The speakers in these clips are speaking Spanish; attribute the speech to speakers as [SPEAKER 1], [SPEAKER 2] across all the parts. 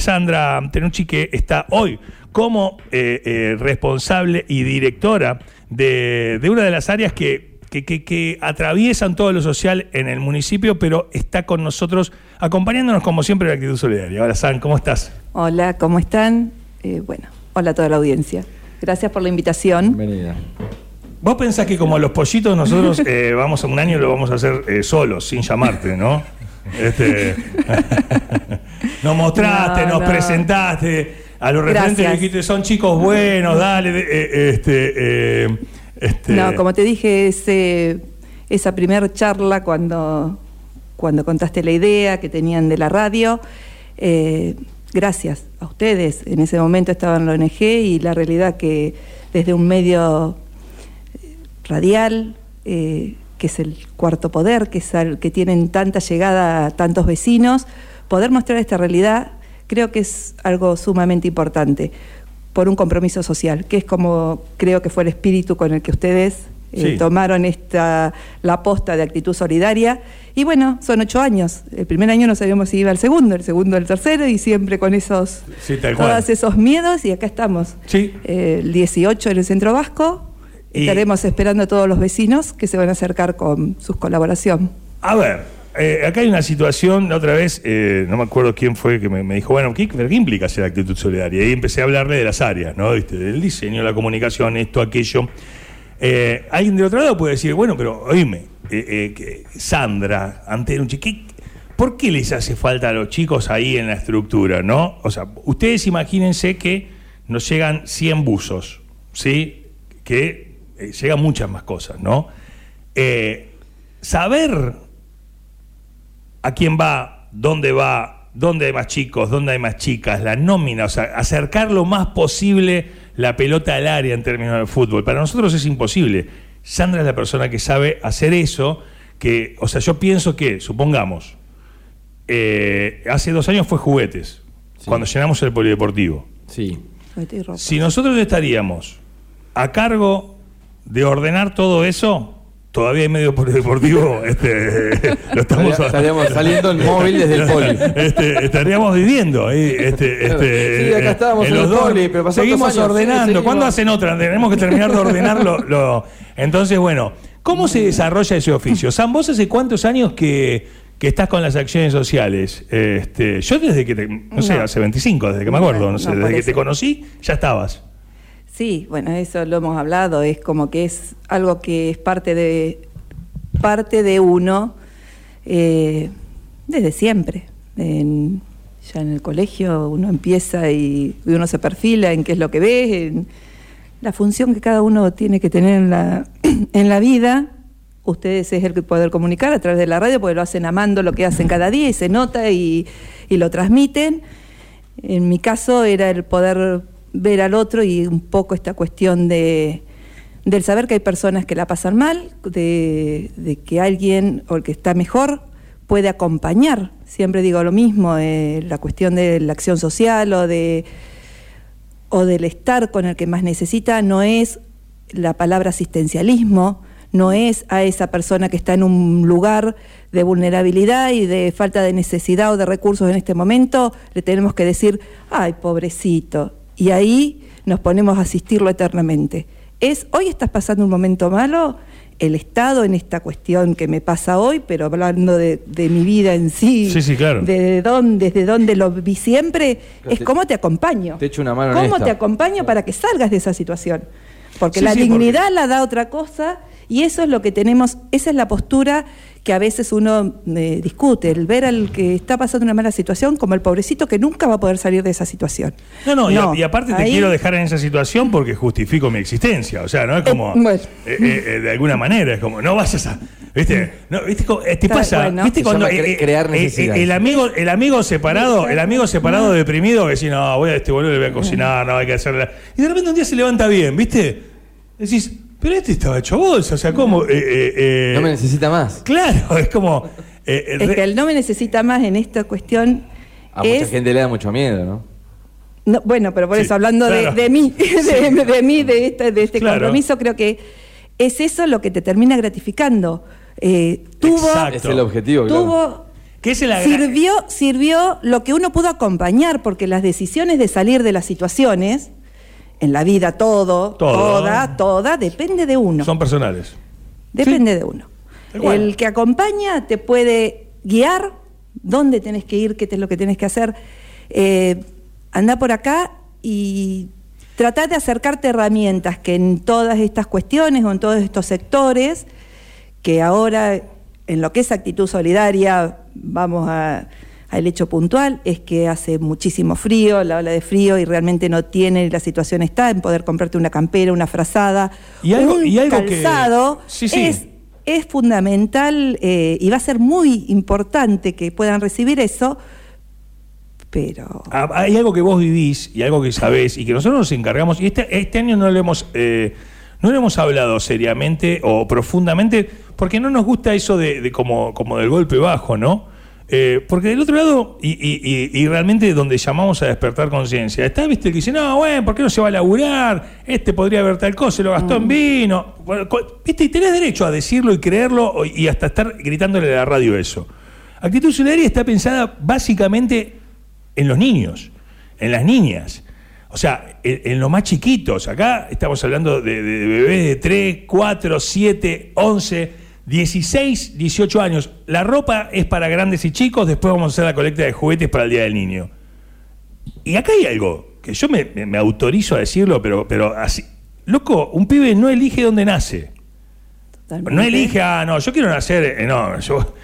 [SPEAKER 1] Sandra Tenucci, que está hoy como eh, eh, responsable y directora de, de una de las áreas que, que, que- que atraviesan todo lo social en el municipio, pero está con nosotros acompañándonos como siempre en Actitud Solidaria. Hola, San, ¿cómo estás?
[SPEAKER 2] Hola, ¿cómo están? Eh, bueno, hola a toda la audiencia. Gracias por la invitación.
[SPEAKER 3] Bienvenida.
[SPEAKER 1] Vos pensás que como los pollitos nosotros eh, vamos a un año lo vamos a hacer eh, solos, sin llamarte, ¿no? Este, nos mostraste,
[SPEAKER 2] No,
[SPEAKER 1] nos
[SPEAKER 2] no.
[SPEAKER 1] presentaste, a los referentes le dijiste, son chicos buenos, dale, de- eh, este, eh, este,
[SPEAKER 2] No, como te dije, ese, esa primera charla cuando, cuando contaste la idea que tenían de la radio, eh, gracias a ustedes. En ese momento estaba en la ONG y la realidad que desde un medio eh, radial, eh, que es el cuarto poder, que, es al- que tienen tanta llegada a tantos vecinos, poder mostrar esta realidad creo que es algo sumamente importante por un compromiso social, que es como creo que fue el espíritu con el que ustedes eh,
[SPEAKER 1] Sí.
[SPEAKER 2] tomaron esta la aposta de actitud solidaria. Y bueno, son ocho años. El primer año no sabíamos si iba al segundo, el segundo al tercero, y siempre con esos
[SPEAKER 1] Sí,
[SPEAKER 2] todos esos miedos, y acá estamos.
[SPEAKER 1] Sí.
[SPEAKER 2] Eh, el 18 en el Centro Vasco.
[SPEAKER 1] Y-
[SPEAKER 2] Estaremos esperando a todos los vecinos que se van a acercar con su colaboración.
[SPEAKER 1] A ver, eh, acá hay una situación, otra vez, eh, no me acuerdo quién fue que me, me dijo, bueno, ¿qué, qué implica ser actitud solidaria? Y empecé a hablarle de las áreas, ¿no? ¿Viste? Del diseño, la comunicación, esto, aquello. Eh, alguien del otro lado puede decir, bueno, pero oíme, eh, Sandra, Antenucci, ¿qué, ¿por qué les hace falta a los chicos ahí en la estructura, no? O sea, ustedes imagínense que nos llegan 100 buzos, ¿sí? Que eh, llegan muchas más cosas, ¿no? Eh, saber a quién va, dónde va, dónde hay más chicos, dónde hay más chicas, la nómina, o sea, acercar lo más posible la pelota al área en términos de fútbol. Para nosotros es imposible. Sandra es la persona que sabe hacer eso, que, o sea, yo pienso que, supongamos, eh, hace dos años fue juguetes,
[SPEAKER 3] Sí.
[SPEAKER 1] cuando llenamos el polideportivo.
[SPEAKER 3] Sí.
[SPEAKER 1] Si nosotros estaríamos a cargo de ordenar todo eso, todavía hay medio polideportivo, este, lo estamos
[SPEAKER 3] Estaríamos saliendo en móvil desde el poli.
[SPEAKER 1] Este, estaríamos viviendo ahí, este, este,
[SPEAKER 3] Sí, acá
[SPEAKER 1] eh,
[SPEAKER 3] estábamos en
[SPEAKER 1] los
[SPEAKER 3] el
[SPEAKER 1] dos.
[SPEAKER 3] poli, pero
[SPEAKER 1] seguimos
[SPEAKER 3] años, sí,
[SPEAKER 1] ordenando.
[SPEAKER 3] seguimos.
[SPEAKER 1] ¿Cuándo hacen otra? Tenemos que terminar de ordenar lo, lo- Entonces, bueno, ¿cómo se desarrolla ese oficio? Sam, vos hace cuántos años que, que estás con las acciones sociales? Este, yo desde que te, no sé, hace 25, desde que me acuerdo, no,
[SPEAKER 2] No,
[SPEAKER 1] sé,
[SPEAKER 2] no,
[SPEAKER 1] desde que te conocí, ya estabas.
[SPEAKER 2] Sí, bueno, eso lo hemos hablado, es como que es algo que es parte de parte de uno eh, desde siempre. Ya en el colegio uno empieza y, uno se perfila en qué es lo que ve, la función que cada uno tiene que tener en la, en la vida. Ustedes es el que poder comunicar a través de la radio, porque lo hacen amando lo que hacen cada día y se nota y, y lo transmiten. En mi caso era el poder ver al otro y un poco esta cuestión de del saber que hay personas que la pasan mal, de, de que alguien o el que está mejor puede acompañar. Siempre digo lo mismo, eh, la cuestión de la acción social o de o del estar con el que más necesita no es la palabra asistencialismo, no es a esa persona que está en un lugar de vulnerabilidad y de falta de necesidad o de recursos en este momento, le tenemos que decir, ay, pobrecito. Y ahí nos ponemos a asistirlo eternamente. Es, hoy estás pasando un momento malo, el Estado en esta cuestión que me pasa hoy, pero hablando de, de mi vida en sí,
[SPEAKER 1] Sí, sí, claro.
[SPEAKER 2] de dónde, desde dónde lo vi siempre,
[SPEAKER 3] Pero
[SPEAKER 2] es
[SPEAKER 3] te-
[SPEAKER 2] cómo te acompaño.
[SPEAKER 3] te echo una mano en
[SPEAKER 2] ¿Cómo te acompaño para que salgas de esa situación? Porque
[SPEAKER 1] Sí,
[SPEAKER 2] la
[SPEAKER 1] sí,
[SPEAKER 2] dignidad la da otra cosa y eso es lo que tenemos, esa es la postura que a veces uno eh, discute, el ver al que está pasando una mala situación como el pobrecito que nunca va a poder salir de esa situación.
[SPEAKER 1] No, no, y a- y, aparte te quiero dejar en esa situación porque justifico mi existencia. O sea, no es como.
[SPEAKER 2] Eh, bueno.
[SPEAKER 1] eh, de alguna manera, es como, no vayas a. ¿Viste? No, ¿viste te pasa.
[SPEAKER 2] bueno.
[SPEAKER 1] ¿Viste cuando.
[SPEAKER 3] cre- crear
[SPEAKER 1] el, amigo, el amigo separado, el amigo separado deprimido que dice, no, voy a este boludo, le voy a cocinar, no hay que hacerle. Y de repente un día se levanta bien, ¿viste? Decís, pero este estaba hecho bolsa, o sea, ¿cómo? Eh, eh, eh,
[SPEAKER 3] No me necesita más.
[SPEAKER 1] Claro, es como. eh, eh,
[SPEAKER 2] Es
[SPEAKER 1] re-
[SPEAKER 2] que el no me necesita más en esta cuestión
[SPEAKER 3] A mucha gente le da mucho miedo, ¿no?
[SPEAKER 2] No, bueno, pero por
[SPEAKER 1] Sí,
[SPEAKER 2] eso, hablando de-
[SPEAKER 1] claro.
[SPEAKER 2] de, mí, de, de mí, de este, de este
[SPEAKER 1] Claro.
[SPEAKER 2] compromiso, creo que es eso lo que te termina gratificando. Eh, tuvo,
[SPEAKER 1] Exacto.
[SPEAKER 3] Es el objetivo, claro.
[SPEAKER 2] tuvo
[SPEAKER 1] Que es la
[SPEAKER 2] sirvió, sirvió lo que uno pudo acompañar, porque las decisiones de salir de las situaciones, en la vida todo,
[SPEAKER 1] Todo.
[SPEAKER 2] toda, toda, depende de uno.
[SPEAKER 1] Son personales.
[SPEAKER 2] Depende de uno. El que acompaña te puede guiar dónde tenés que ir, qué es lo que tenés que hacer. Eh, anda por acá y trata de acercarte herramientas que en todas estas cuestiones o en todos estos sectores, que ahora en lo que es actitud solidaria, vamos a- al hecho puntual, es que hace muchísimo frío, la ola de frío, y realmente no tiene, la situación está en poder comprarte una campera, una frazada,
[SPEAKER 1] Y algo-
[SPEAKER 2] un
[SPEAKER 1] y algo que-
[SPEAKER 2] calzado,
[SPEAKER 1] Sí, sí.
[SPEAKER 2] es es fundamental eh, y va a ser muy importante que puedan recibir eso, pero
[SPEAKER 1] Ah, Hay algo que vos vivís y algo que sabés y que nosotros nos encargamos, y este, este año no lo hemos... eh, no lo hemos hablado seriamente o profundamente porque no nos gusta eso de, de como, como del golpe bajo, ¿no? Eh, porque del otro lado, y, y- y- y realmente donde llamamos a despertar conciencia, está, viste, el que dice, no, bueno, ¿por qué no se va a laburar? Este podría haber tal cosa, se lo gastó en vino. Bueno, co- viste, y tenés derecho a decirlo y creerlo y hasta estar gritándole a la radio eso. Actitud solidaria está pensada básicamente en los niños, en las niñas. O sea, en, en los más chiquitos. Acá estamos hablando de, de- de bebés de 3, 4, 7, 11, 16, 18 años. La ropa es para grandes y chicos, después vamos a hacer la colecta de juguetes para el Día del Niño. Y acá hay algo que yo me, me- me autorizo a decirlo, pero, pero así. Loco, un pibe no elige dónde nace.
[SPEAKER 2] totalmente.
[SPEAKER 1] No elige, ah, no, yo quiero nacer, eh, no, yo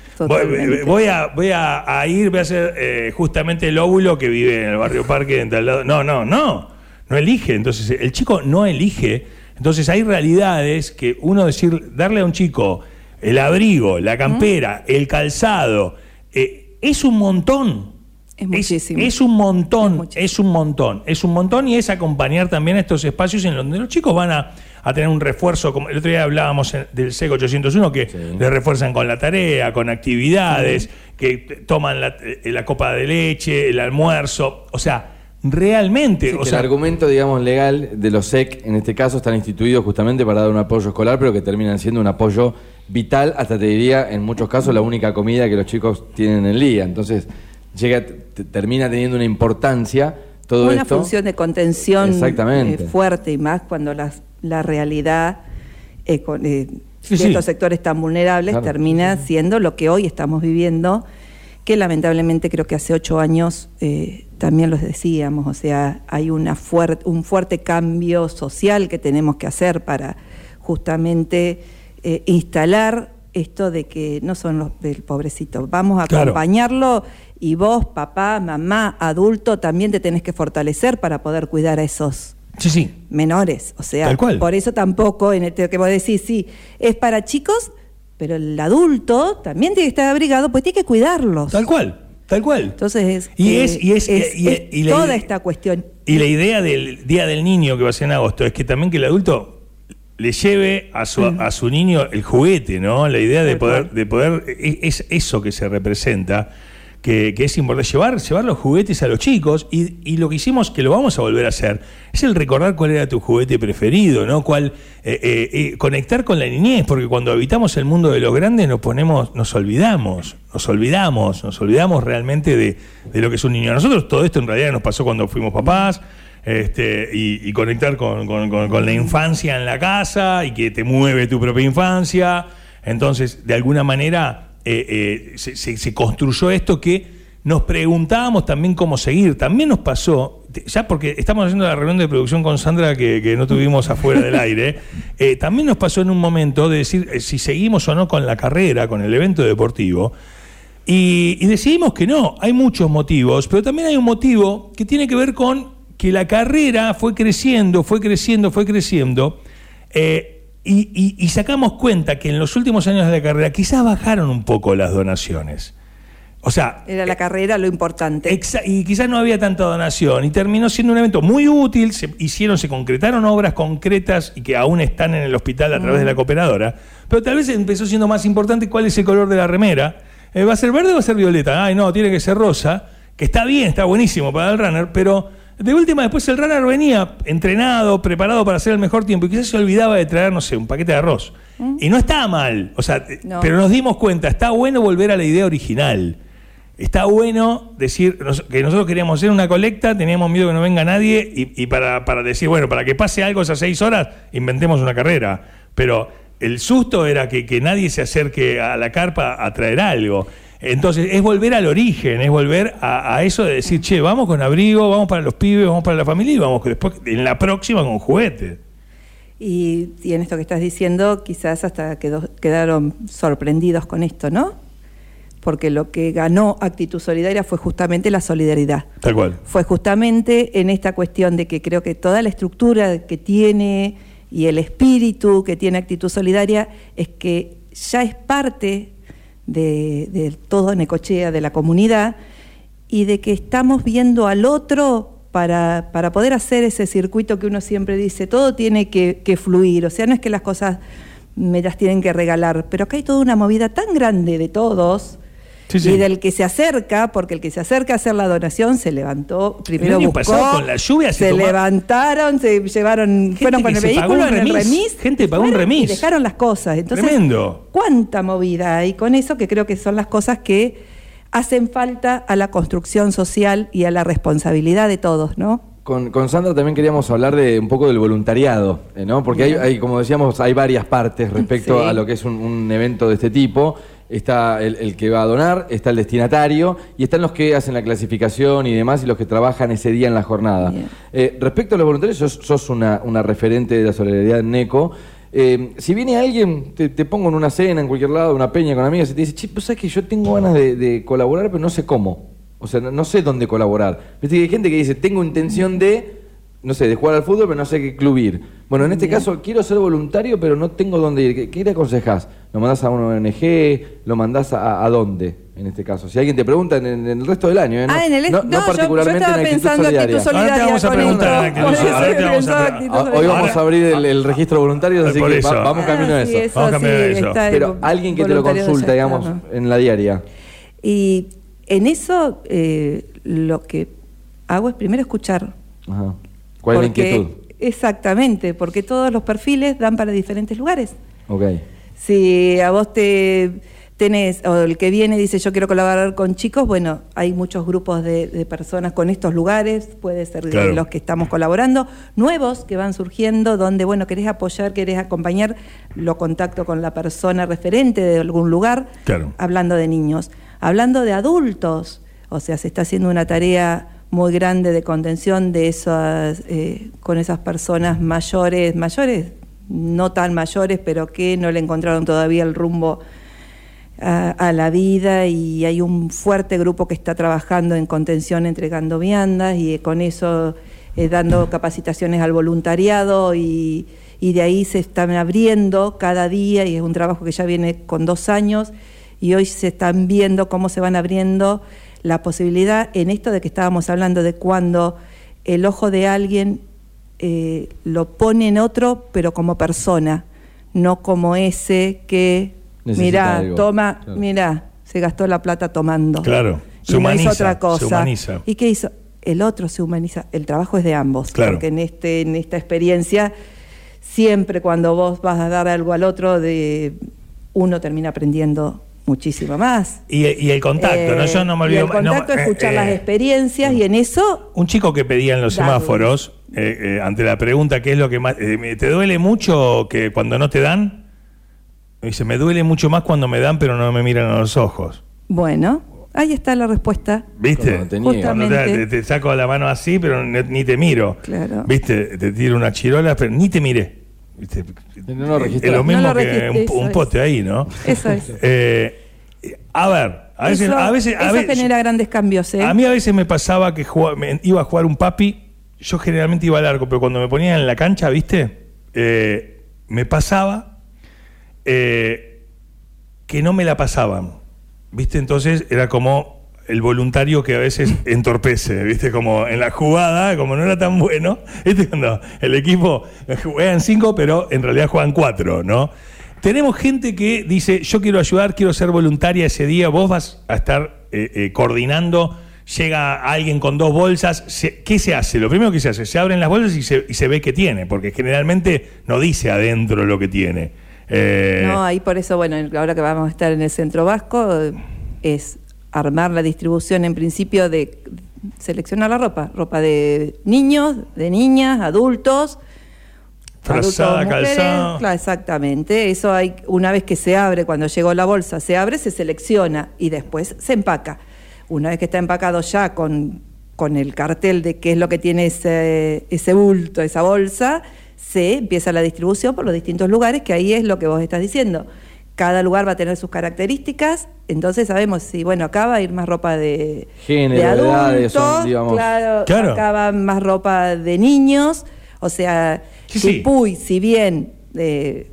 [SPEAKER 1] voy, a, voy a, a ir, voy a ser eh, justamente el óvulo que vive en el barrio Parque, en tal lado. No, no, no, no elige. Entonces, el chico no elige. Entonces, hay realidades que uno decir, darle a un chico el abrigo, la campera, el calzado, eh, es un montón.
[SPEAKER 2] Es muchísimo.
[SPEAKER 1] Es, un montón,
[SPEAKER 2] Es
[SPEAKER 1] un montón, es un montón y es acompañar también a estos espacios en donde los chicos van a, a tener un refuerzo, como el otro día hablábamos en- del SEC 801, que
[SPEAKER 3] Sí.
[SPEAKER 1] les refuerzan con la tarea, con actividades, que toman la, la copa de leche, el almuerzo, o sea, realmente,
[SPEAKER 3] Sí,
[SPEAKER 1] o sea,
[SPEAKER 3] el argumento, digamos, legal de los SEC, en este caso, están instituidos justamente para dar un apoyo escolar, pero que terminan siendo un apoyo vital, hasta te diría, en muchos casos, la única comida que los chicos tienen en el día. Entonces, llega, t- termina teniendo una importancia todo
[SPEAKER 2] una
[SPEAKER 3] esto.
[SPEAKER 2] función de contención
[SPEAKER 3] Exactamente.
[SPEAKER 2] eh, fuerte y más cuando las- la realidad eh, con- eh,
[SPEAKER 1] Sí,
[SPEAKER 2] de
[SPEAKER 1] sí.
[SPEAKER 2] estos sectores tan vulnerables
[SPEAKER 3] Claro.
[SPEAKER 2] termina siendo lo que hoy estamos viviendo, que lamentablemente creo que hace ocho años eh, también los decíamos, o sea, hay una fuer- un fuerte cambio social que tenemos que hacer para justamente eh, instalar esto de que no son los del pobrecito, vamos a
[SPEAKER 1] Claro.
[SPEAKER 2] acompañarlo y vos, papá, mamá, adulto, también te tenés que fortalecer para poder cuidar a esos
[SPEAKER 1] sí, sí,
[SPEAKER 2] menores. O sea,
[SPEAKER 1] Tal cual.
[SPEAKER 2] por eso tampoco, en el que vos decís, sí, es para chicos, pero el adulto también tiene que estar abrigado, pues tiene que cuidarlos.
[SPEAKER 1] tal cual, tal cual.
[SPEAKER 2] Entonces es,
[SPEAKER 1] Y
[SPEAKER 2] eh,
[SPEAKER 1] es- y es- y-
[SPEAKER 2] es
[SPEAKER 1] y
[SPEAKER 2] toda
[SPEAKER 1] idea-
[SPEAKER 2] esta cuestión.
[SPEAKER 1] Y la idea del Día del Niño que va a ser en agosto es que también que el adulto le lleve a su, a su niño el juguete, ¿no? La idea de poder, de poder, e- es eso que se representa, que, que es importante, llevar, llevar los juguetes a los chicos, y, y lo que hicimos, que lo vamos a volver a hacer, es el recordar cuál era tu juguete preferido, ¿no? Cuál, eh, eh, eh, conectar con la niñez, porque cuando habitamos el mundo de los grandes nos ponemos, nos olvidamos, nos olvidamos, nos olvidamos realmente de, de lo que es un niño. A nosotros todo esto en realidad nos pasó cuando fuimos papás, este, y, conectar con, con- con- con la infancia en la casa y que te mueve tu propia infancia. Entonces, de alguna manera, eh, eh, se, se- se construyó esto que nos preguntábamos también cómo seguir. También nos pasó, ya porque estamos haciendo la reunión de producción con Sandra que, que no tuvimos afuera del aire, eh, también nos pasó en un momento de decir si seguimos o no con la carrera, con el evento deportivo. Y, y decidimos que no, hay muchos motivos, pero también hay un motivo que tiene que ver con que la carrera fue creciendo, fue creciendo, fue creciendo, eh, y, y- y sacamos cuenta que en los últimos años de la carrera quizás bajaron un poco las donaciones. O sea,
[SPEAKER 2] Era la carrera lo importante.
[SPEAKER 1] Y quizás no había tanta donación y terminó siendo un evento muy útil, se hicieron, se concretaron obras concretas y que aún están en el hospital a través de la cooperadora, pero tal vez empezó siendo más importante cuál es el color de la remera. Eh, ¿Va a ser verde o va a ser violeta? Ay, no, tiene que ser rosa, que está bien, está buenísimo para el runner, pero de última después el runner venía entrenado, preparado para hacer el mejor tiempo y quizás se olvidaba de traer, no sé, un paquete de arroz. Y no estaba mal, o sea,
[SPEAKER 2] No.
[SPEAKER 1] pero nos dimos cuenta, está bueno volver a la idea original. está bueno decir que nosotros queríamos hacer una colecta, teníamos miedo que no venga nadie y, y para, para decir, bueno, para que pase algo esas seis horas, inventemos una carrera. Pero el susto era que, que nadie se acerque a la carpa a traer algo. Entonces, es volver al origen, es volver a, a eso de decir, che, vamos con abrigo, vamos para los pibes, vamos para la familia y vamos después en la próxima con juguetes.
[SPEAKER 2] Y, y en esto que estás diciendo, quizás hasta quedó- quedaron sorprendidos con esto, ¿no? Porque lo que ganó Actitud Solidaria fue justamente la solidaridad.
[SPEAKER 1] Tal cual.
[SPEAKER 2] Fue justamente en esta cuestión de que creo que toda la estructura que tiene y el espíritu que tiene Actitud Solidaria es que ya es parte de, de todo Necochea, de la comunidad, y de que estamos viendo al otro para, para poder hacer ese circuito que uno siempre dice, todo tiene que, que fluir, o sea, no es que las cosas me las tienen que regalar, pero acá hay toda una movida tan grande de todos.
[SPEAKER 1] Sí, sí.
[SPEAKER 2] Y del que se acerca, porque el que se acerca a hacer la donación se levantó, primero
[SPEAKER 1] año
[SPEAKER 2] buscó,
[SPEAKER 1] pasado con la lluvia se
[SPEAKER 2] se,
[SPEAKER 1] toma-
[SPEAKER 2] levantaron, se llevaron, fueron con el vehículo
[SPEAKER 1] un
[SPEAKER 2] en el
[SPEAKER 1] remis.
[SPEAKER 2] remis,
[SPEAKER 1] Gente pagó un
[SPEAKER 2] fueron y
[SPEAKER 1] remis.
[SPEAKER 2] dejaron las cosas. Entonces,
[SPEAKER 1] Tremendo.
[SPEAKER 2] cuánta movida hay con eso que creo que son las cosas que hacen falta a la construcción social y a la responsabilidad de todos, ¿no?
[SPEAKER 3] Con, con Sandra también queríamos hablar de un poco del voluntariado, eh, ¿no? Porque hay, como decíamos, hay varias partes respecto
[SPEAKER 2] Sí.
[SPEAKER 3] a lo que es un, un evento de este tipo. Está el, el que va a donar, está el destinatario y están los que hacen la clasificación y demás y los que trabajan ese día en la jornada. Eh, respecto a los voluntarios, sos, sos una, una referente de la solidaridad en NECO. Eh, si viene alguien, te, te pongo en una cena, en cualquier lado, una peña con amigas y te dice, che, pues sabes que yo tengo ganas de, de colaborar, pero no sé cómo. O sea, no, no sé dónde colaborar. Viste que hay gente que dice, tengo intención de, no sé, de jugar al fútbol, pero no sé qué club ir. Bueno, en este
[SPEAKER 2] Bien.
[SPEAKER 3] caso, quiero ser voluntario, pero no tengo dónde ir. ¿Qué, qué le aconsejás? ¿Lo mandás a una ONG? ¿Lo mandás a, a dónde? En este caso, si alguien te pregunta en, en el resto del año, ¿eh? no,
[SPEAKER 2] Ah, en el-
[SPEAKER 3] no,
[SPEAKER 2] no,
[SPEAKER 3] no
[SPEAKER 2] yo-
[SPEAKER 3] particularmente
[SPEAKER 2] yo estaba
[SPEAKER 3] en actitud
[SPEAKER 2] pensando
[SPEAKER 3] solidaria.
[SPEAKER 2] actitud
[SPEAKER 1] Ahora te vamos a preguntar
[SPEAKER 2] esto.
[SPEAKER 1] actitud. Ahora vamos a pre-
[SPEAKER 3] Ah, Hoy
[SPEAKER 2] solidaria.
[SPEAKER 3] vamos a abrir el, el registro de voluntarios, así que va- vamos camino a
[SPEAKER 2] Ah, sí,
[SPEAKER 3] eso.
[SPEAKER 1] Vamos camino a eso.
[SPEAKER 3] Pero alguien que te lo consulta,
[SPEAKER 2] ya
[SPEAKER 3] digamos, en la diaria.
[SPEAKER 2] Y en eso eh, lo que hago es primero escuchar.
[SPEAKER 3] Ajá. ¿Cuál es la
[SPEAKER 2] Porque-
[SPEAKER 3] inquietud?
[SPEAKER 2] Exactamente, porque todos los perfiles dan para diferentes lugares.
[SPEAKER 3] Ok.
[SPEAKER 2] Si a vos te tenés, o el que viene dice yo quiero colaborar con chicos, bueno, hay muchos grupos de, de personas con estos lugares, puede ser de los que estamos colaborando, nuevos que van surgiendo, donde, bueno, querés apoyar, querés acompañar, lo contacto con la persona referente de algún lugar,
[SPEAKER 1] Claro.
[SPEAKER 2] hablando de niños. Hablando de adultos, o sea, se está haciendo una tarea muy grande de contención de esas, eh, con esas personas mayores, mayores, no tan mayores, pero que no le encontraron todavía el rumbo a, la vida. Y hay un fuerte grupo que está trabajando en contención entregando viandas y con eso eh, dando capacitaciones al voluntariado y de ahí se están abriendo cada día y es un trabajo que ya viene con dos años y hoy se están viendo cómo se van abriendo la posibilidad en esto de que estábamos hablando de cuando el ojo de alguien eh, lo pone en otro, pero como persona, no como ese que,
[SPEAKER 3] Necesita
[SPEAKER 2] mirá,
[SPEAKER 3] algo,
[SPEAKER 2] toma,
[SPEAKER 3] claro.
[SPEAKER 2] mirá, se gastó la plata tomando.
[SPEAKER 1] Claro,
[SPEAKER 2] Y
[SPEAKER 1] se
[SPEAKER 2] no
[SPEAKER 1] humaniza,
[SPEAKER 2] hizo otra
[SPEAKER 1] se
[SPEAKER 2] cosa.
[SPEAKER 1] humaniza.
[SPEAKER 2] ¿Y qué hizo? El otro se humaniza. El trabajo es de ambos.
[SPEAKER 1] Claro.
[SPEAKER 2] Porque en, este, en esta experiencia, siempre cuando vos vas a dar algo al otro, de uno termina aprendiendo muchísimo más.
[SPEAKER 1] Y, y el contacto, ¿no?
[SPEAKER 2] Eh,
[SPEAKER 1] Yo no me
[SPEAKER 2] y
[SPEAKER 1] olvido
[SPEAKER 2] el contacto,
[SPEAKER 1] no, eh,
[SPEAKER 2] escuchar
[SPEAKER 1] eh,
[SPEAKER 2] las experiencias y en eso
[SPEAKER 1] Un chico que pedía en los semáforos, eh, eh, ante la pregunta, ¿qué es lo que más. eh, ¿Te duele mucho que cuando no te dan? Me dice, me duele mucho más cuando me dan, pero no me miran a los ojos.
[SPEAKER 2] Bueno, ahí está la respuesta.
[SPEAKER 1] ¿Viste?
[SPEAKER 3] Cuando te niegan.
[SPEAKER 1] Cuando te,
[SPEAKER 2] Justamente.
[SPEAKER 1] te- te saco la mano así, pero ni, ni te miro.
[SPEAKER 2] Claro.
[SPEAKER 1] ¿Viste? Te tiro una chirola, pero ni te miré. ¿Viste?
[SPEAKER 3] No lo
[SPEAKER 1] es
[SPEAKER 3] registrás.
[SPEAKER 1] lo mismo
[SPEAKER 2] No lo
[SPEAKER 1] que un, un
[SPEAKER 2] es.
[SPEAKER 1] poste ahí, ¿no?
[SPEAKER 2] Eso es.
[SPEAKER 1] Eh, a ver, a veces.
[SPEAKER 2] eso
[SPEAKER 1] a veces, a
[SPEAKER 2] eso
[SPEAKER 1] veces-
[SPEAKER 2] genera grandes cambios, ¿eh?
[SPEAKER 1] a mí a veces me pasaba que jugaba- me- iba a jugar un papi, yo generalmente iba al arco, pero cuando me ponía en la cancha, ¿viste? Eh, me pasaba eh, que no me la pasaban, ¿viste? Entonces era como el voluntario que a veces entorpece, ¿viste? Como en la jugada, como no era tan bueno, ¿viste? Cuando el equipo juegan cinco, pero en realidad juegan cuatro, ¿no? Tenemos gente que dice, yo quiero ayudar, quiero ser voluntaria ese día, vos vas a estar eh, eh, coordinando, llega alguien con dos bolsas, ¿qué se hace? Lo primero que se hace, se abren las bolsas y se, ve qué tiene, porque generalmente no dice adentro lo que tiene. Eh,
[SPEAKER 2] No, ahí por eso, bueno, ahora que vamos a estar en el centro vasco, es armar la distribución en principio de seleccionar la ropa, ropa de niños, de niñas, adultos. Adultos, mujeres. Claro, exactamente. Eso hay, una vez que se abre, cuando llegó la bolsa, se abre, se selecciona y después se empaca. Una vez que está empacado ya con, con el cartel de qué es lo que tiene ese, ese bulto, esa bolsa, se empieza la distribución por los distintos lugares, que ahí es lo que vos estás diciendo. Cada lugar va a tener sus características, entonces sabemos si, bueno, acá va a ir más ropa de,
[SPEAKER 3] Género,
[SPEAKER 2] de adultos,
[SPEAKER 3] edades, son, digamos.
[SPEAKER 2] claro,
[SPEAKER 1] Claro.
[SPEAKER 2] acá va más ropa de niños, o sea,
[SPEAKER 1] Sí, sí.
[SPEAKER 2] Jujuy, si bien eh,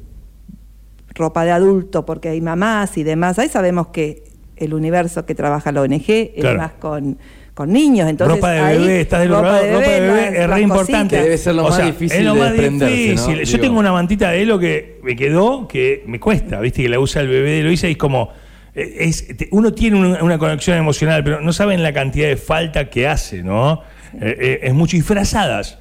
[SPEAKER 2] ropa de adulto, porque hay mamás y demás, ahí sabemos que el universo que trabaja la ONG es más con, con niños, entonces
[SPEAKER 1] ropa de
[SPEAKER 2] ahí,
[SPEAKER 1] bebé, estás del
[SPEAKER 2] ropa
[SPEAKER 1] otro lado,
[SPEAKER 2] de
[SPEAKER 1] ropa de
[SPEAKER 2] bebé, las-
[SPEAKER 1] es re importante.
[SPEAKER 3] Debe ser lo
[SPEAKER 1] O
[SPEAKER 3] más
[SPEAKER 1] sea,
[SPEAKER 3] difícil
[SPEAKER 1] es lo
[SPEAKER 3] de
[SPEAKER 1] más
[SPEAKER 3] ¿no?
[SPEAKER 1] difícil. Yo
[SPEAKER 3] Digo.
[SPEAKER 1] tengo una mantita de Elo que me quedó, que me cuesta, viste, que la usa el bebé de Eloisa y es como. eh, es- uno tiene una, una conexión emocional, pero no saben la cantidad de falta que hace, ¿no? Eh, eh, es mucho. Y frazadas.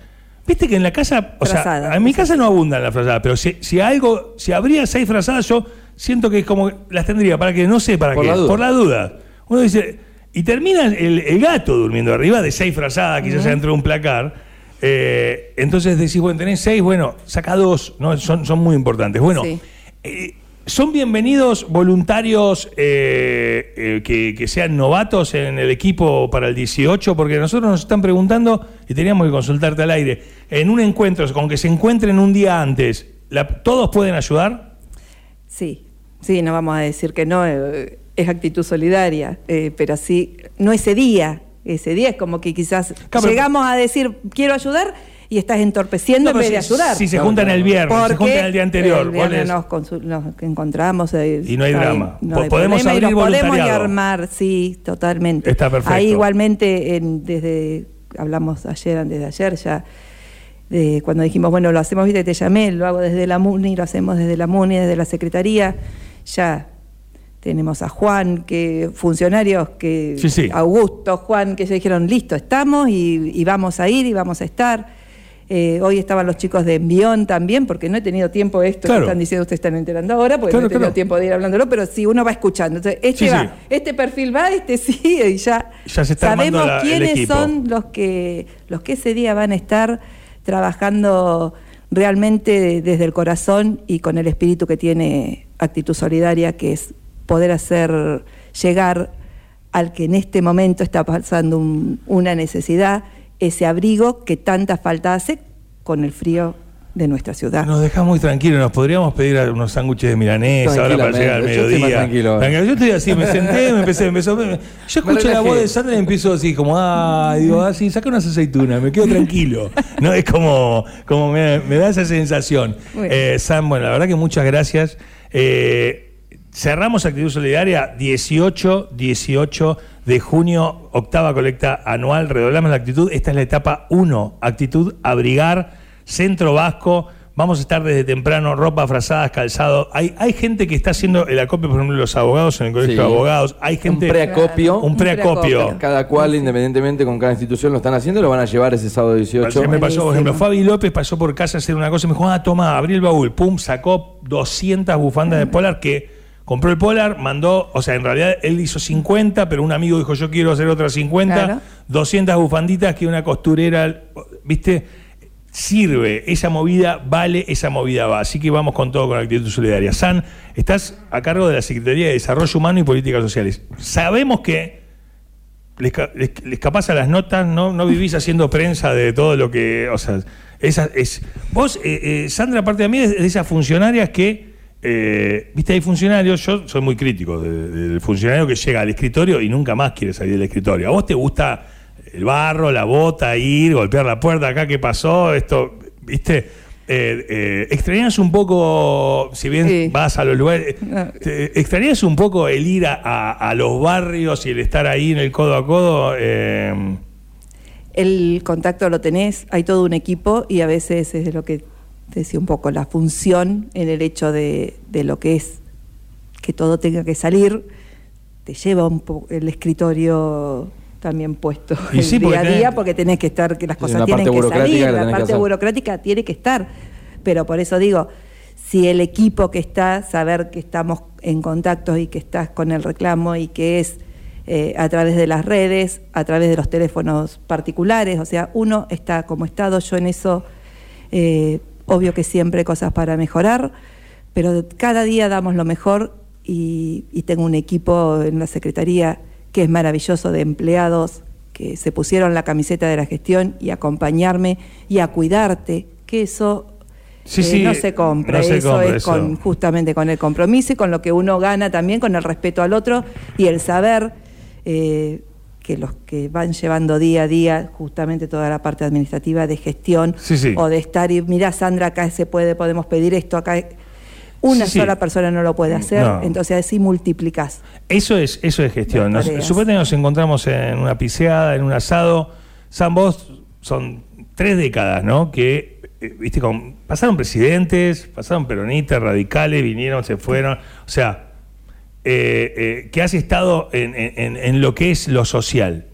[SPEAKER 1] Viste que en la casa, o sea,
[SPEAKER 2] Frazadas,
[SPEAKER 1] en mi casa
[SPEAKER 2] sí.
[SPEAKER 1] no abundan las frazadas, pero si, si algo, si habría seis frazadas, yo siento que es como que las tendría, para que no sé para
[SPEAKER 3] Por
[SPEAKER 1] qué,
[SPEAKER 3] la duda.
[SPEAKER 1] por la duda. Uno dice, y termina el, el gato durmiendo arriba de seis frazadas, quizás dentro de un placar. eh, entonces decís, bueno, tenés seis, bueno, saca dos, ¿no? son, son muy importantes. Bueno,
[SPEAKER 2] Sí.
[SPEAKER 1] eh, son bienvenidos voluntarios eh, eh, que, que sean novatos en el equipo para el 18, porque nosotros nos están preguntando y teníamos que consultarte al aire. En un encuentro, con que se encuentren un día antes, la- ¿todos pueden ayudar?
[SPEAKER 2] Sí, sí, no vamos a decir que no, eh, es actitud solidaria, eh, pero sí, no ese día, ese día es como que quizás
[SPEAKER 1] Claro, pero-
[SPEAKER 2] llegamos a decir quiero ayudar y estás entorpeciendo
[SPEAKER 1] No,
[SPEAKER 2] en vez de ayudar.
[SPEAKER 1] Si se
[SPEAKER 3] Claro,
[SPEAKER 1] juntan
[SPEAKER 3] claro.
[SPEAKER 1] el viernes, se
[SPEAKER 2] Porque
[SPEAKER 1] juntan el día anterior.
[SPEAKER 2] el viernes nos, encontramos eh,
[SPEAKER 1] Y no hay drama. Po-
[SPEAKER 2] hay
[SPEAKER 1] podemos
[SPEAKER 2] problema y
[SPEAKER 1] abrir
[SPEAKER 2] nos podemos y
[SPEAKER 1] voluntariado.
[SPEAKER 2] armar, sí, totalmente.
[SPEAKER 1] Está perfecto.
[SPEAKER 2] Ahí igualmente, en- desde, hablamos ayer, antes de ayer ya, de cuando dijimos, bueno, lo hacemos, viste, te llamé, lo hago desde la MUNI, lo hacemos desde la MUNI, desde la Secretaría, ya tenemos a Juan, que funcionarios que,
[SPEAKER 1] Sí, sí.
[SPEAKER 2] Augusto, Juan, que ya dijeron, listo, estamos y, y vamos a ir y vamos a estar. Eh, hoy estaban los chicos de Envión también, porque no he tenido tiempo esto
[SPEAKER 1] Claro.
[SPEAKER 2] que están diciendo, ustedes están enterando ahora, porque
[SPEAKER 1] Claro,
[SPEAKER 2] no he tenido
[SPEAKER 1] claro.
[SPEAKER 2] tiempo de ir hablándolo, pero si uno va escuchando, entonces este
[SPEAKER 1] Sí,
[SPEAKER 2] va,
[SPEAKER 1] sí.
[SPEAKER 2] este perfil va, este sí, y ya,
[SPEAKER 1] Ya se está
[SPEAKER 2] sabemos
[SPEAKER 1] la-
[SPEAKER 2] quiénes son los que, los que ese día van a estar trabajando realmente desde el corazón y con el espíritu que tiene actitud solidaria, que es poder hacer llegar al que en este momento está pasando un- una necesidad, ese abrigo que tanta falta hace con el frío de nuestra ciudad.
[SPEAKER 1] Nos deja muy tranquilos, nos podríamos pedir unos sándwiches de milanesa ahora para llegar al
[SPEAKER 3] Tranquilamente, yo estoy más
[SPEAKER 1] mediodía.
[SPEAKER 3] tranquilo
[SPEAKER 1] Yo estoy así, me senté, me empecé, me empezó. me- yo escucho la voz de Sandra y empiezo así, como, ah, digo, así, saca unas aceitunas, me quedo tranquilo. No, es como, como me, me da esa sensación. Eh, Sam, bueno, la verdad que muchas gracias. Eh, cerramos Actitud Solidaria 18, 18 de junio, octava colecta anual, redoblamos la actitud. Esta es la etapa 1, actitud abrigar, centro vasco. Vamos a estar desde temprano, ropa, frazadas, calzado. Hay, hay gente que está haciendo el acopio, por ejemplo, los abogados en el colegio
[SPEAKER 3] Sí.
[SPEAKER 1] de abogados. Hay gente.
[SPEAKER 3] Un preacopio.
[SPEAKER 1] Un preacopio.
[SPEAKER 3] Cada cual, independientemente con cada institución, lo están haciendo, lo van a llevar ese sábado 18.
[SPEAKER 1] Ayer me pasó, por ejemplo. Fabi López pasó por casa a hacer una cosa y me dijo, ah, toma, abrí el baúl, pum, sacó 200 bufandas de Polar que compró el Polar, mandó, o sea, en realidad él hizo 50, pero un amigo dijo, yo quiero hacer otras 50,
[SPEAKER 2] Claro.
[SPEAKER 1] 200 bufanditas que una costurera, viste, sirve, esa movida vale, esa movida va. Así que vamos con todo con actitud solidaria. San, estás a cargo de la Secretaría de Desarrollo Humano y Políticas Sociales. Sabemos que les, les- capaz a las notas, no, no vivís haciendo prensa de todo lo que. O sea, esa es. Vos, eh, eh, Sandra, aparte de mí, es de esas funcionarias que. eh, Viste, hay funcionarios, yo soy muy crítico de- del funcionario que llega al escritorio y nunca más quiere salir del escritorio. ¿A vos te gusta el barro, la bota, ir, golpear la puerta, acá qué pasó? Esto, ¿viste? Eh, eh, ¿Extrañas un poco, si bien
[SPEAKER 2] Sí.
[SPEAKER 1] vas a los lugares, ¿extrañas un poco el ir a, a- a los barrios y el estar ahí en el codo a codo? Eh,
[SPEAKER 2] El contacto lo tenés, hay todo un equipo y a veces es lo que te decía un poco, la función en el hecho de, de lo que es que todo tenga que salir, te lleva un poco el escritorio también puesto
[SPEAKER 1] Y
[SPEAKER 2] el
[SPEAKER 1] sí,
[SPEAKER 2] día a
[SPEAKER 1] tenés-
[SPEAKER 2] día porque tenés que estar, que las cosas
[SPEAKER 3] la
[SPEAKER 2] tienen que salir,
[SPEAKER 3] la
[SPEAKER 2] parte burocrática tiene que estar. Pero por eso digo, si el equipo que está, saber que estamos en contacto y que estás con el reclamo y que es eh, a través de las redes, a través de los teléfonos particulares, o sea, uno está como Estado, yo en eso, eh, obvio que siempre hay cosas para mejorar, pero cada día damos lo mejor y, y tengo un equipo en la Secretaría que es maravilloso de empleados que se pusieron la camiseta de la gestión y acompañarme y a cuidarte, que eso
[SPEAKER 1] Sí,
[SPEAKER 2] eh,
[SPEAKER 1] sí,
[SPEAKER 2] no se compra,
[SPEAKER 1] no se
[SPEAKER 2] eso
[SPEAKER 1] compra
[SPEAKER 2] es
[SPEAKER 1] eso.
[SPEAKER 2] con justamente con el compromiso y con lo que uno gana también, con el respeto al otro y el saber eh, que los que van llevando día a día justamente toda la parte administrativa de gestión
[SPEAKER 1] Sí,
[SPEAKER 2] o de estar y mira Sandra acá se puede, podemos pedir esto acá. Una
[SPEAKER 1] Sí, sí.
[SPEAKER 2] sola persona no lo puede hacer,
[SPEAKER 1] No.
[SPEAKER 2] entonces así multiplicás.
[SPEAKER 1] Eso es, eso es gestión. Nos, que nos encontramos en una piseada, en un asado. San vos son tres décadas, ¿no? Que, eh, viste, con, pasaron presidentes, pasaron peronistas, radicales, vinieron, se fueron. O sea, eh, eh, que has estado en, en- en- en lo que es lo social.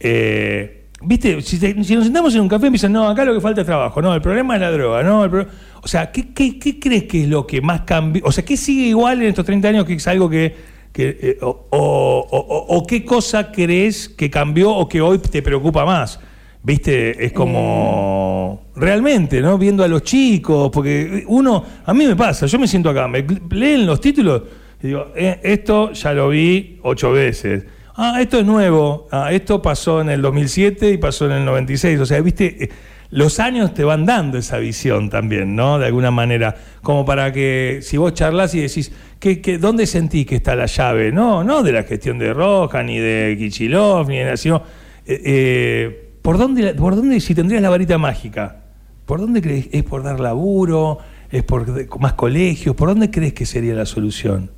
[SPEAKER 1] Eh, Viste, si, te- si nos sentamos en un café y me dicen, no, acá lo que falta es trabajo, no, el problema es la droga, no, el pro- o sea, ¿qué, qué, qué crees que es lo que más cambió? O sea, ¿qué sigue igual en estos 30 años que es algo que, que, eh, o, o- o- o qué cosa crees que cambió o que hoy te preocupa más? Viste, es como realmente, ¿no? Viendo a los chicos, porque uno, a mí me pasa, yo me siento acá, me leen los títulos y digo, eh, esto ya lo vi ocho veces. Ah, esto es nuevo. Ah, esto pasó en el 2007 y pasó en el 96. O sea, viste, los años te van dando esa visión también, ¿no? De alguna manera, como para que si vos charlas y decís, ¿qué, qué, dónde sentís que está la llave? No, no de la gestión de Roja, ni de Kichilov, ni de Nación. Eh, eh, ¿por, dónde, ¿Por dónde, si tendrías la varita mágica, por dónde crees? ¿Es por dar laburo? ¿Es por más colegios? ¿Por dónde crees que sería la solución?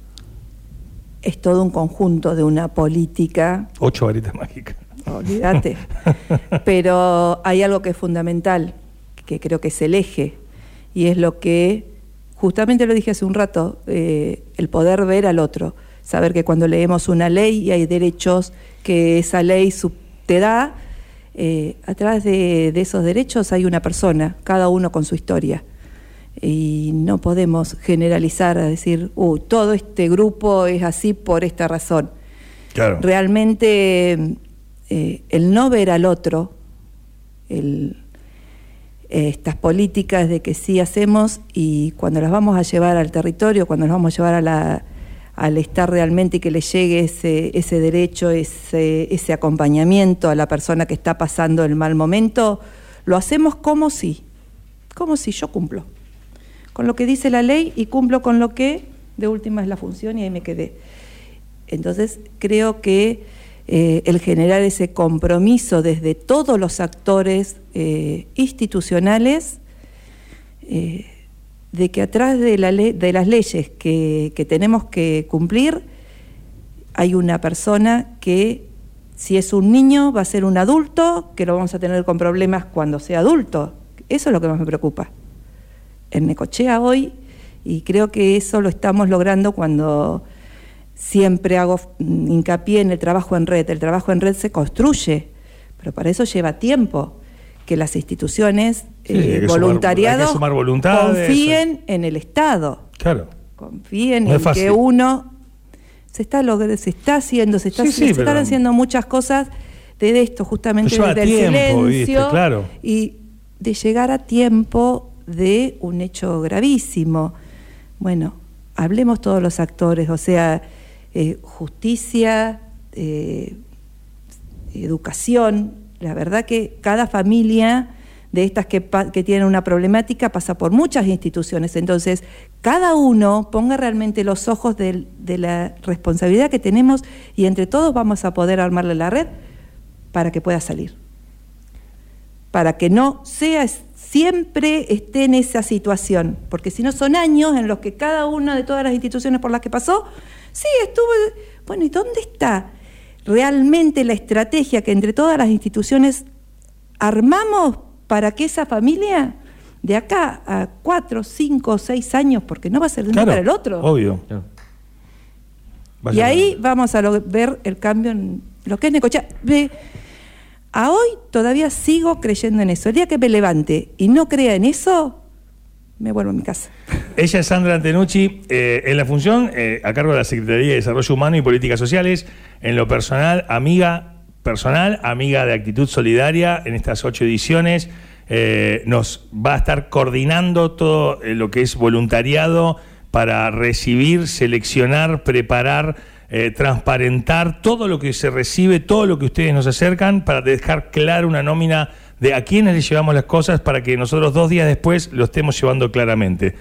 [SPEAKER 2] Es todo un conjunto de una política
[SPEAKER 1] Ocho varitas mágicas.
[SPEAKER 2] Olvídate. Pero hay algo que es fundamental, que creo que es el eje, y es lo que, justamente lo dije hace un rato, eh, el poder ver al otro, saber que cuando leemos una ley y hay derechos que esa ley te da, eh, atrás de, de esos derechos hay una persona, cada uno con su historia. Y no podemos generalizar a decir, "Uy, todo este grupo es así por esta razón
[SPEAKER 1] Claro.
[SPEAKER 2] realmente eh, el no ver al otro, eh, estas políticas de que sí hacemos y cuando las vamos a llevar al territorio, cuando las vamos a llevar al estar realmente y que le llegue ese, ese derecho, ese, ese acompañamiento a la persona que está pasando el mal momento, lo hacemos como si, como si yo cumplo, con lo que dice la ley y cumplo con lo que de última es la función y ahí me quedé. Entonces, creo que eh, el generar ese compromiso desde todos los actores eh, institucionales, eh, de que atrás de, la de las leyes que, que tenemos que cumplir, hay una persona que, si es un niño, va a ser un adulto, que lo vamos a tener con problemas cuando sea adulto. Eso es lo que más me preocupa en Necochea hoy y creo que eso lo estamos logrando cuando siempre hago mm, hincapié en el trabajo en red. El trabajo en red se construye, pero para eso lleva tiempo que las instituciones,
[SPEAKER 1] Sí,
[SPEAKER 2] eh,
[SPEAKER 1] sumar- sumar
[SPEAKER 2] confíen en el Estado,
[SPEAKER 1] Claro.
[SPEAKER 2] confíen
[SPEAKER 1] No
[SPEAKER 2] en
[SPEAKER 1] fácil.
[SPEAKER 2] que uno se está logr- se está haciendo, se, está,
[SPEAKER 1] Sí, sí,
[SPEAKER 2] se
[SPEAKER 1] pero-
[SPEAKER 2] están haciendo muchas cosas de esto, justamente
[SPEAKER 1] tiempo,
[SPEAKER 2] silencio
[SPEAKER 1] ¿viste? Claro.
[SPEAKER 2] y de llegar a tiempo de un hecho gravísimo. Bueno, hablemos todos los actores, o sea, eh, justicia, eh, educación. La verdad que cada familia de estas que, que tienen una problemática pasa por muchas instituciones. Entonces, cada uno ponga realmente los ojos del- de la responsabilidad que tenemos y entre todos vamos a poder armarle la red para que pueda salir para que no sea siempre esté en esa situación, porque si no son años en los que cada una de todas las instituciones por las que pasó, sí, estuvo, bueno, ¿y dónde está realmente la estrategia que entre todas las instituciones armamos para que esa familia de acá a cuatro, cinco, seis años, porque no va a ser de un día
[SPEAKER 1] Claro,
[SPEAKER 2] para el otro,
[SPEAKER 1] Obvio.
[SPEAKER 3] Claro.
[SPEAKER 2] y ahí vamos a lo- ver el cambio en lo que es Necochea. Ve, a hoy todavía sigo creyendo en eso. El día que me levante y no crea en eso, me vuelvo a mi casa.
[SPEAKER 1] Ella es Sandra Antenucci, eh, en la función eh, a cargo de la Secretaría de Desarrollo Humano y Políticas Sociales, en lo personal, amiga personal, amiga de Actitud Solidaria en estas ocho ediciones. Eh, nos va a estar coordinando todo lo que es voluntariado para recibir, seleccionar, preparar, transparentar todo lo que se recibe, todo lo que ustedes nos acercan para dejar clara una nómina de a quiénes le llevamos las cosas para que nosotros dos días después lo estemos llevando claramente.